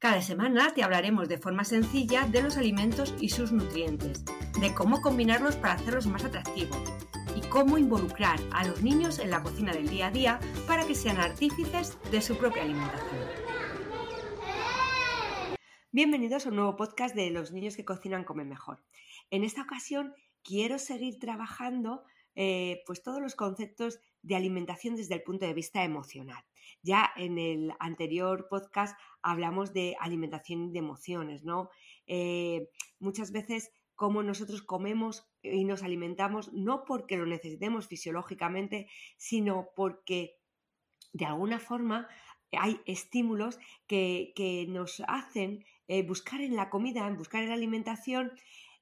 Cada semana te hablaremos de forma sencilla de los alimentos y sus nutrientes, de cómo combinarlos para hacerlos más atractivos y cómo involucrar a los niños en la cocina del día a día para que sean artífices de su propia alimentación. Bienvenidos a un nuevo podcast de Los niños que cocinan comen mejor. En esta ocasión quiero seguir trabajando eh, pues todos los conceptos de alimentación desde el punto de vista emocional. Ya en el anterior podcast hablamos de alimentación de emociones, ¿no? Eh, muchas veces cómo nosotros comemos y nos alimentamos no porque lo necesitemos fisiológicamente, sino porque de alguna forma hay estímulos que, nos hacen eh, buscar en la comida, en buscar en la alimentación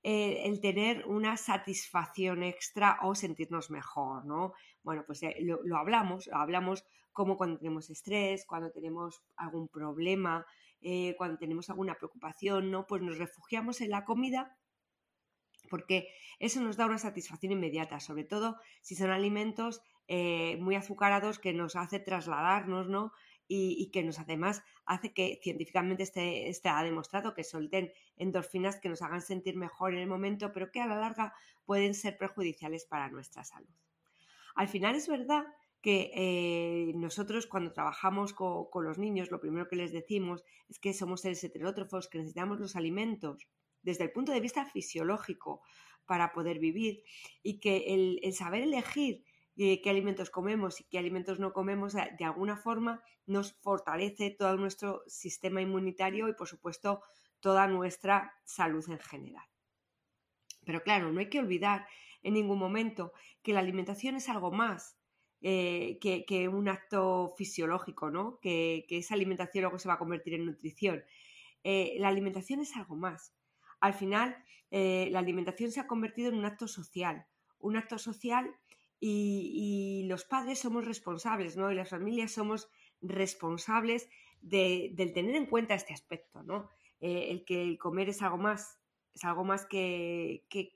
eh, el tener una satisfacción extra o sentirnos mejor, ¿no? Bueno, pues eh, lo, hablamos, hablamos como cuando tenemos estrés, cuando tenemos algún problema, eh, cuando tenemos alguna preocupación, ¿no? Pues nos refugiamos en la comida porque eso nos da una satisfacción inmediata, sobre todo si son alimentos muy azucarados que nos hace trasladarnos, ¿no? y, que nos además hace que científicamente esté, esté, ha demostrado que solten endorfinas que nos hagan sentir mejor en el momento, pero que a la larga pueden ser perjudiciales para nuestra salud. Al final es verdad que eh, nosotros cuando trabajamos con, los niños lo primero que les decimos es que somos seres heterótrofos, que necesitamos los alimentos desde el punto de vista fisiológico para poder vivir y que el, el saber elegir qué alimentos comemos y qué alimentos no comemos, de alguna forma nos fortalece todo nuestro sistema inmunitario y, por supuesto, toda nuestra salud en general. Pero claro, no hay que olvidar en ningún momento que la alimentación es algo más eh, que, un acto fisiológico, ¿no? Que, esa alimentación luego se va a convertir en nutrición. Eh, la alimentación es algo más. Al final, eh, la alimentación se ha convertido en un acto social, un acto social y, los padres somos responsables, ¿no? Y las familias somos responsables de, del tener en cuenta este aspecto, ¿no? El que el comer es algo más, es algo más que, que,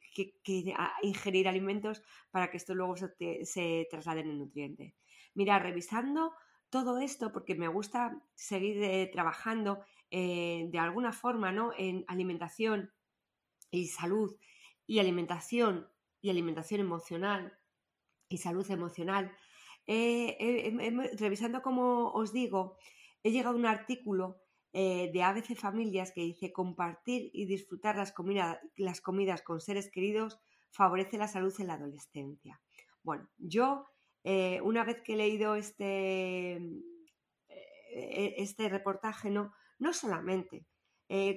ingerir alimentos para que esto luego se, se traslade en nutriente. Mira, revisando todo esto, porque me gusta seguir eh, trabajando eh, de alguna forma, ¿no? En alimentación y salud y alimentación y alimentación emocional, y salud emocional. revisando, como os digo, he llegado a un artículo eh, de ABC Familias que dice compartir y disfrutar las, las comidas con seres queridos favorece la salud en la adolescencia. Bueno, yo eh, una vez que he leído este, eh, este reportaje, no, no solamente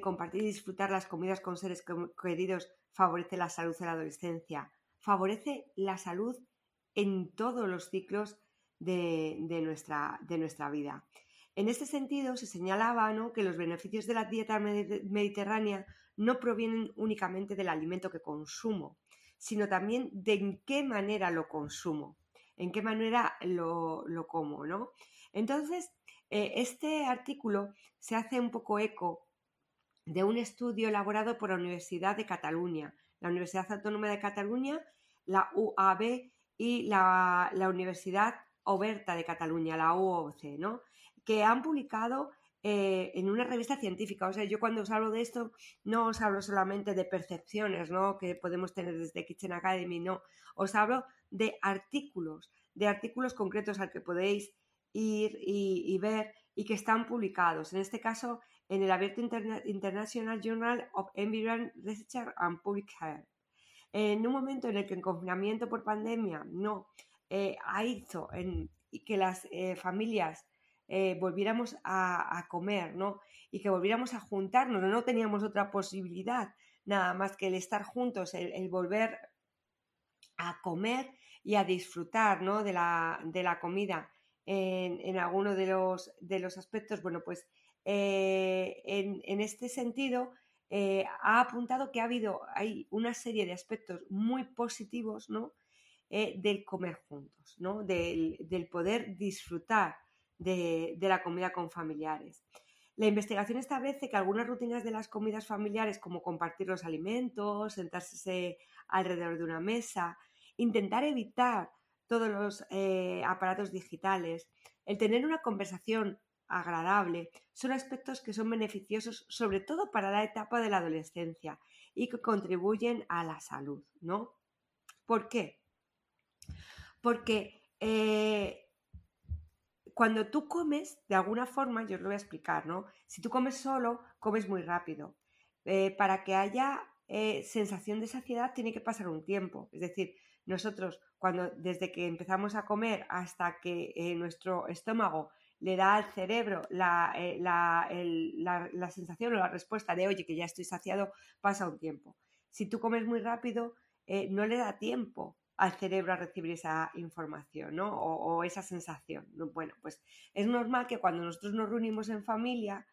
compartir y disfrutar las comidas con seres queridos favorece la salud en la adolescencia, favorece la salud en todos los ciclos de, nuestra, de nuestra, vida. En este sentido, se señalaba que los beneficios de la dieta mediterránea no provienen únicamente del alimento que consumo, sino también de en qué manera lo consumo, en qué manera lo, como. ¿no? Entonces, eh, este artículo se hace un poco eco de un estudio elaborado por la Universidad de Cataluña, la Universidad Autónoma de Cataluña, la UAB y la, Universidad Oberta de Cataluña, la UOC, ¿no? Que han publicado eh, en una revista científica. O sea, yo cuando os hablo de esto no os hablo solamente de percepciones ¿no? que podemos tener desde Kitchen Academy, no. Os hablo de artículos, de artículos concretos al que podéis ir y, ver y que están publicados. En este caso, en el abierto International Journal of Environment Research and Public Health en un momento en el que el confinamiento por pandemia no eh, ha en, que las eh, familias eh, volviéramos a, comer, ¿no? Y que volviéramos a juntarnos, no, teníamos otra posibilidad, nada más que el estar juntos, el, volver a comer y a disfrutar, ¿no? De la, de la comida en, alguno de los, de los aspectos. Bueno, pues en, en, este sentido, eh, ha apuntado que ha habido hay una serie de aspectos muy positivos ¿no? Eh, del comer juntos, ¿no? del, poder disfrutar de, la comida con familiares. La investigación establece que algunas rutinas de las comidas familiares, como compartir los alimentos, sentarse alrededor de una mesa, intentar evitar todos los eh, aparatos digitales, el tener una conversación agradable, son aspectos que son beneficiosos sobre todo para la etapa de la adolescencia y que contribuyen a la salud, ¿no? ¿Por qué? Porque eh, cuando tú comes, de alguna forma, yo os lo voy a explicar, ¿no? Si tú comes solo, comes muy rápido. Eh, para que haya eh, sensación de saciedad tiene que pasar un tiempo. Es decir, nosotros cuando desde que empezamos a comer hasta que nuestro estómago le da al cerebro eh, la, sensación o la respuesta de, oye, que ya estoy saciado, pasa un tiempo. Si tú comes muy rápido, eh, no le da tiempo al cerebro a recibir esa información ¿no? o, esa sensación. Bueno, pues es normal que cuando nosotros nos reunimos en familia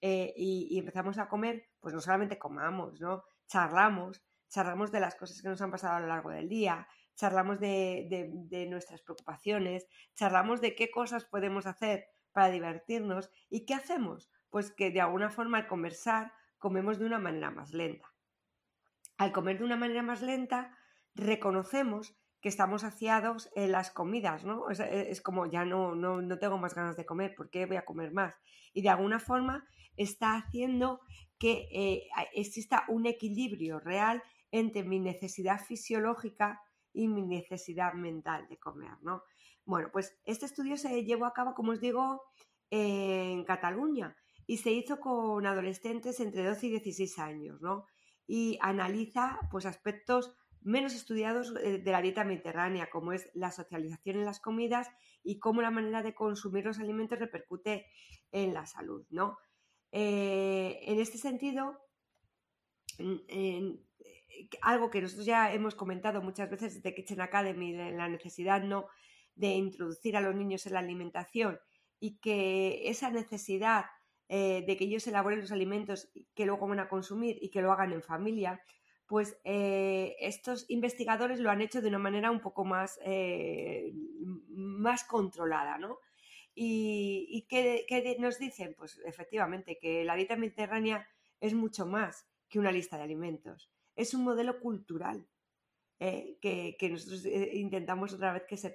eh, y, empezamos a comer, pues no solamente comamos, ¿no? charlamos, charlamos de las cosas que nos han pasado a lo largo del día, charlamos de, nuestras preocupaciones, charlamos de qué cosas podemos hacer para divertirnos y qué hacemos. Pues que de alguna forma al conversar comemos de una manera más lenta. Al comer de una manera más lenta, reconocemos que estamos saciados en las comidas, ¿no? Es, como ya no, no, tengo más ganas de comer, ¿por qué voy a comer más? Y de alguna forma está haciendo que eh, exista un equilibrio real entre mi necesidad fisiológica y mi necesidad mental de comer, ¿no? Bueno, pues este estudio se llevó a cabo, como os digo, en Cataluña y se hizo con adolescentes entre 12 y 16 años, ¿no? Y analiza pues aspectos menos estudiados eh, de la dieta mediterránea, como es la socialización en las comidas y cómo la manera de consumir los alimentos repercute en la salud, ¿no? Eh, en este sentido, en, algo que nosotros ya hemos comentado muchas veces desde Kitchen Academy, la necesidad ¿no? de introducir a los niños en la alimentación y que esa necesidad eh, de que ellos elaboren los alimentos que luego van a consumir y que lo hagan en familia, pues eh, estos investigadores lo han hecho de una manera un poco más, eh, más controlada, ¿no? ¿Y, y qué, nos dicen? Pues efectivamente que la dieta mediterránea es mucho más que una lista de alimentos es un modelo cultural eh, que, nosotros eh, intentamos otra vez que se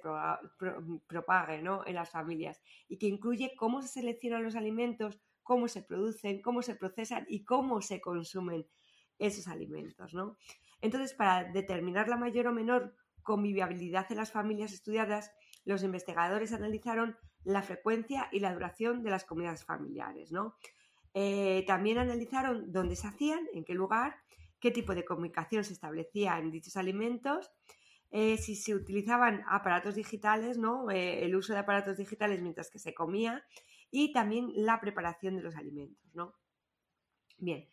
propague en las familias y que incluye cómo se seleccionan los alimentos, cómo se producen, cómo se procesan y cómo se consumen esos alimentos. ¿no? Entonces, para determinar la mayor o menor conviviabilidad en las familias estudiadas, los investigadores analizaron la frecuencia y la duración de las comidas familiares. ¿no? Eh, también analizaron dónde se hacían, en qué lugar qué tipo de comunicación se establecía en dichos alimentos, eh, si se utilizaban aparatos digitales, ¿no? Eh, el uso de aparatos digitales mientras que se comía y también la preparación de los alimentos. ¿no? Bien,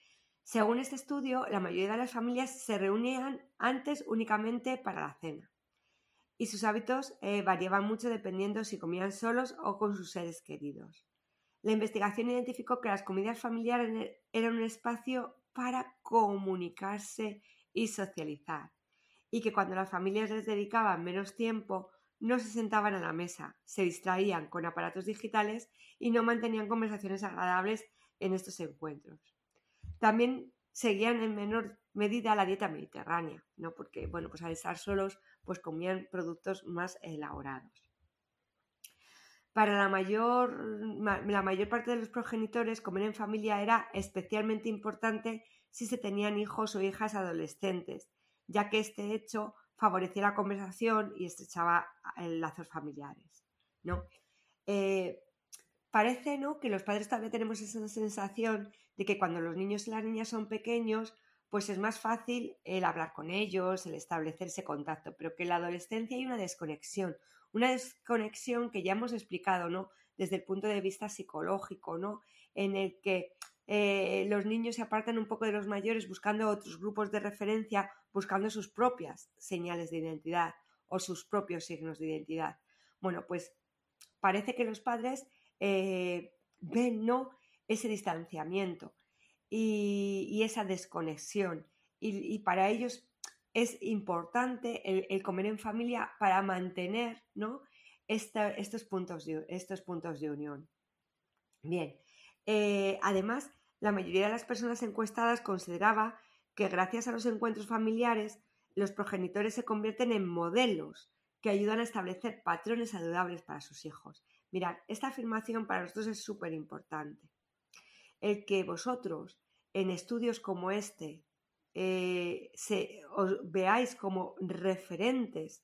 según este estudio, la mayoría de las familias se reunían antes únicamente para la cena y sus hábitos eh, variaban mucho dependiendo si comían solos o con sus seres queridos. La investigación identificó que las comidas familiares eran un espacio para comunicarse y socializar. Y que cuando las familias les dedicaban menos tiempo, no se sentaban a la mesa, se distraían con aparatos digitales y no mantenían conversaciones agradables en estos encuentros. También seguían en menor medida la dieta mediterránea, ¿no? Porque, bueno, pues al estar solos, pues comían productos más elaborados. Para la mayor, la mayor parte de los progenitores, comer en familia era especialmente importante si se tenían hijos o hijas adolescentes, ya que este hecho favorecía la conversación y estrechaba lazos familiares. ¿no? Eh, parece ¿no? que los padres todavía tenemos esa sensación de que cuando los niños y las niñas son pequeños, pues es más fácil el hablar con ellos, el establecerse contacto, pero que en la adolescencia hay una desconexión, una desconexión que ya hemos explicado, ¿no? Desde el punto de vista psicológico, ¿no? En el que eh, los niños se apartan un poco de los mayores buscando otros grupos de referencia, buscando sus propias señales de identidad o sus propios signos de identidad. Bueno, pues parece que los padres eh, ven no ese distanciamiento y, esa desconexión. Y, para ellos es importante el, comer en familia para mantener ¿no? estos, puntos de, estos puntos de unión. Bien, eh, además, la mayoría de las personas encuestadas consideraba que gracias a los encuentros familiares los progenitores se convierten en modelos que ayudan a establecer patrones saludables para sus hijos. Mirad, esta afirmación para nosotros es súper importante. El que vosotros en estudios como este eh, se, os veáis como referentes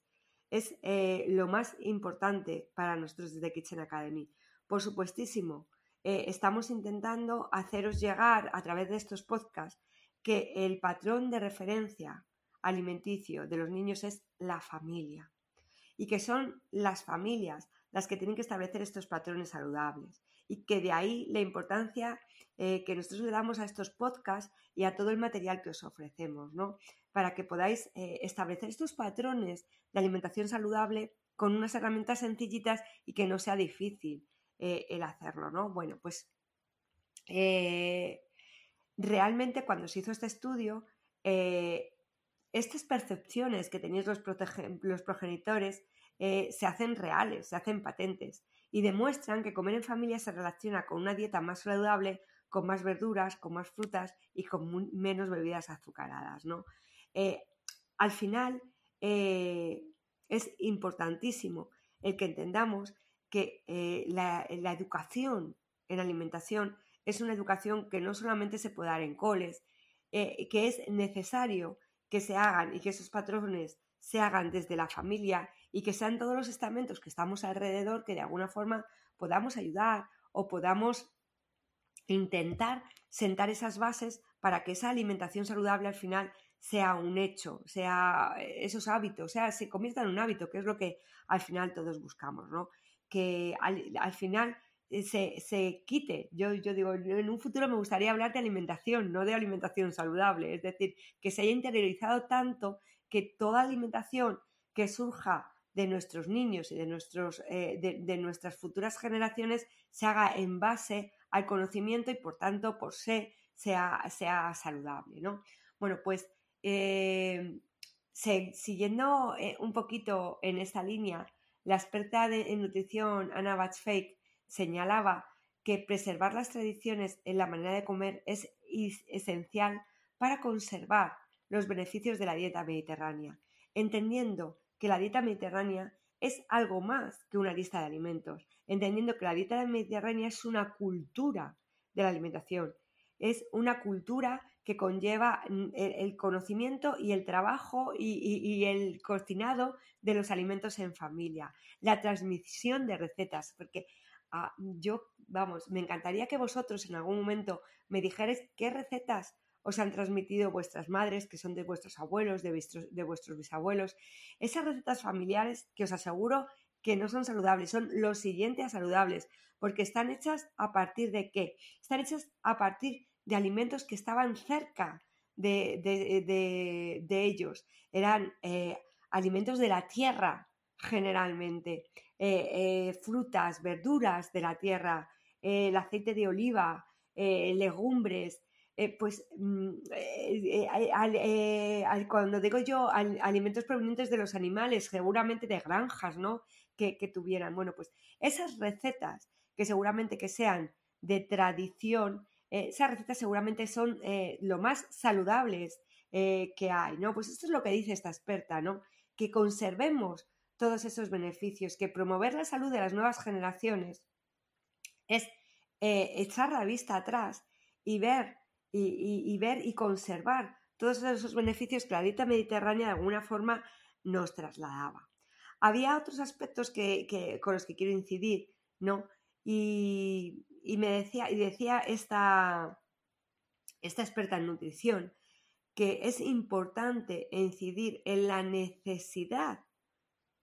es eh, lo más importante para nosotros desde Kitchen Academy. Por supuestísimo, eh, estamos intentando haceros llegar a través de estos podcasts que el patrón de referencia alimenticio de los niños es la familia y que son las familias las que tienen que establecer estos patrones saludables y que de ahí la importancia eh, que nosotros le damos a estos podcasts y a todo el material que os ofrecemos, ¿no? Para que podáis eh, establecer estos patrones de alimentación saludable con unas herramientas sencillitas y que no sea difícil eh, el hacerlo, ¿no? Bueno, pues realmente cuando se hizo este estudio, estas percepciones que tenéis los, los progenitores se hacen reales, se hacen patentes y demuestran que comer en familia se relaciona con una dieta más saludable, con más verduras, con más frutas y con menos bebidas azucaradas. ¿no? Eh, al final eh, es importantísimo el que entendamos que la, la educación en alimentación es una educación que no solamente se puede dar en coles, que es necesario que se hagan y que esos patrones se hagan desde la familia y que sean todos los estamentos que estamos alrededor que de alguna forma podamos ayudar o podamos intentar sentar esas bases para que esa alimentación saludable al final sea un hecho, sea esos hábitos, sea, se convierta en un hábito, que es lo que al final todos buscamos, ¿no? Que al final eh, se, quite. Yo, yo digo, en un futuro me gustaría hablar de alimentación, no de alimentación saludable. Es decir, que se haya interiorizado tanto que toda alimentación que surja de nuestros niños y de, nuestros, eh, de, nuestras futuras generaciones se haga en base al conocimiento y por tanto por se sea, sea saludable. ¿no? Bueno, pues eh, siguiendo un poquito en esta línea, la experta en nutrición Anna Batchfake señalaba que preservar las tradiciones en la manera de comer es esencial para conservar los beneficios de la dieta mediterránea, entendiendo que la dieta mediterránea es algo más que una lista de alimentos, entendiendo que la dieta mediterránea es una cultura de la alimentación, es una cultura que conlleva mm, el, conocimiento y el trabajo y, el cocinado de los alimentos en familia, la transmisión de recetas, porque Ah, yo, vamos, me encantaría que vosotros en algún momento me dijerais qué recetas os han transmitido vuestras madres, que son de vuestros abuelos, de vuestros, de vuestros bisabuelos. Esas recetas familiares que os aseguro que no son saludables, son los siguientes a saludables, porque están hechas a partir de qué? Están hechas a partir de alimentos que estaban cerca de, ellos. Eran eh, alimentos de la tierra, generalmente. Eh, eh, frutas, verduras de la tierra, el aceite de oliva, legumbres, pues mm, cuando digo yo alimentos provenientes de los animales, seguramente de granjas, ¿no? Que, tuvieran. Bueno, pues esas recetas que seguramente que sean de tradición, esas recetas seguramente son lo más saludables que hay, ¿no? Pues esto es lo que dice esta experta, ¿no? Que conservemos todos esos beneficios, que promover la salud de las nuevas generaciones es eh, echar la vista atrás y ver y, ver y conservar todos esos beneficios que la dieta mediterránea de alguna forma nos trasladaba. Había otros aspectos que, con los que quiero incidir, ¿no? Y, me decía, y decía esta, esta experta en nutrición que es importante incidir en la necesidad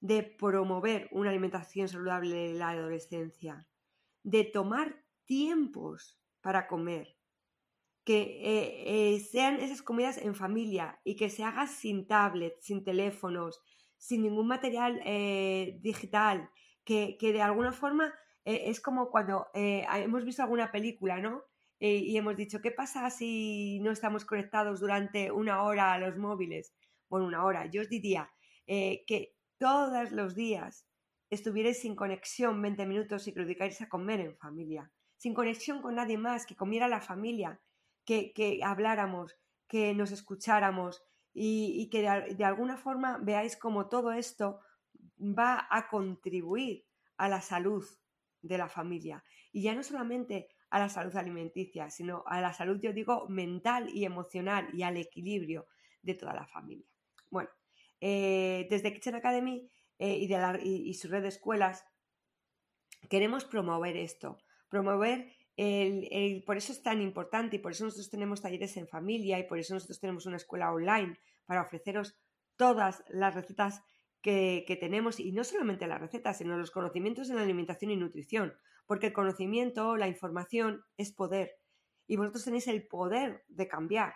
de promover una alimentación saludable en la adolescencia, de tomar tiempos para comer, que eh, eh, sean esas comidas en familia y que se haga sin tablet, sin teléfonos, sin ningún material eh, digital, que, de alguna forma es como cuando hemos visto alguna película, ¿no? y hemos dicho, ¿qué pasa si no estamos conectados durante una hora a los móviles? Bueno, una hora. Yo os diría que todos los días estuvierais sin conexión 20 minutos y que lo dedicáis a comer en familia, sin conexión con nadie más, que comiera la familia, que, habláramos, que nos escucháramos y, que de, alguna forma veáis cómo todo esto va a contribuir a la salud de la familia. Y ya no solamente a la salud alimenticia, sino a la salud, yo digo, mental y emocional y al equilibrio de toda la familia. Bueno, eh, desde Kitchen Academy eh, y, de y, su red de escuelas queremos promover esto, promover por eso es tan importante y por eso nosotros tenemos talleres en familia y por eso nosotros tenemos una escuela online para ofreceros todas las recetas que, que, tenemos y no solamente las recetas, sino los conocimientos en alimentación y nutrición, porque el conocimiento, la información es poder y vosotros tenéis el poder de cambiar,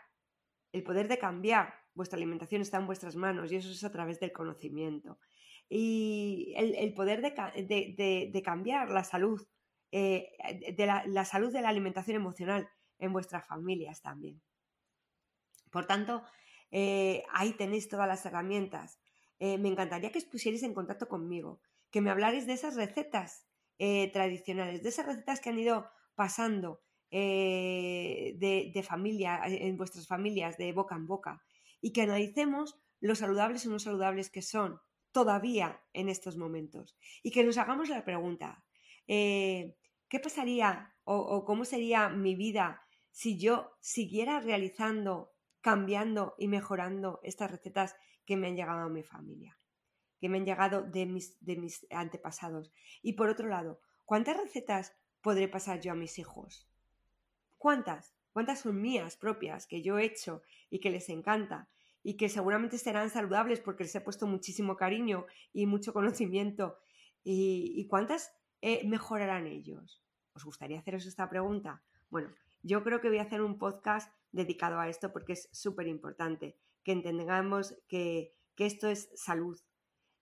el poder de cambiar, vuestra alimentación está en vuestras manos y eso es a través del conocimiento. Y el, poder de, cambiar la salud, eh, de la, salud de la alimentación emocional en vuestras familias también. Por tanto, eh, ahí tenéis todas las herramientas. Eh, me encantaría que os pusierais en contacto conmigo, que me hablarais de esas recetas tradicionales, de esas recetas que han ido pasando de, familia, en vuestras familias, de boca en boca, y que analicemos lo saludables o no saludables que son todavía en estos momentos. Y que nos hagamos la pregunta, eh, ¿qué pasaría o, cómo sería mi vida si yo siguiera realizando, cambiando y mejorando estas recetas que me han llegado a mi familia, que me han llegado de mis, de mis antepasados? Y por otro lado, ¿cuántas recetas podré pasar yo a mis hijos? ¿Cuántas? ¿Cuántas son mías propias que yo he hecho y que les encanta y que seguramente serán saludables porque les he puesto muchísimo cariño y mucho conocimiento. ¿Y, cuántas eh, mejorarán ellos? ¿Os gustaría haceros esta pregunta? Bueno, yo creo que voy a hacer un podcast dedicado a esto porque es súper importante que entendamos que, que esto es salud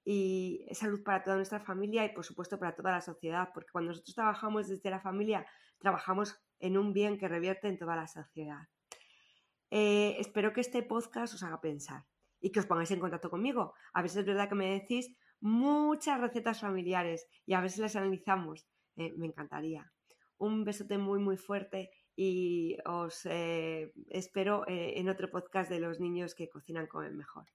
y es salud para toda nuestra familia y por supuesto para toda la sociedad, porque cuando nosotros trabajamos desde la familia, trabajamos en un bien que revierte en toda la sociedad. Eh, espero que este podcast os haga pensar y que os pongáis en contacto conmigo. A veces es verdad que me decís muchas recetas familiares y a veces las analizamos. Eh, me encantaría. Un besote muy, muy fuerte y os eh, espero en otro podcast de los niños que cocinan comen mejor.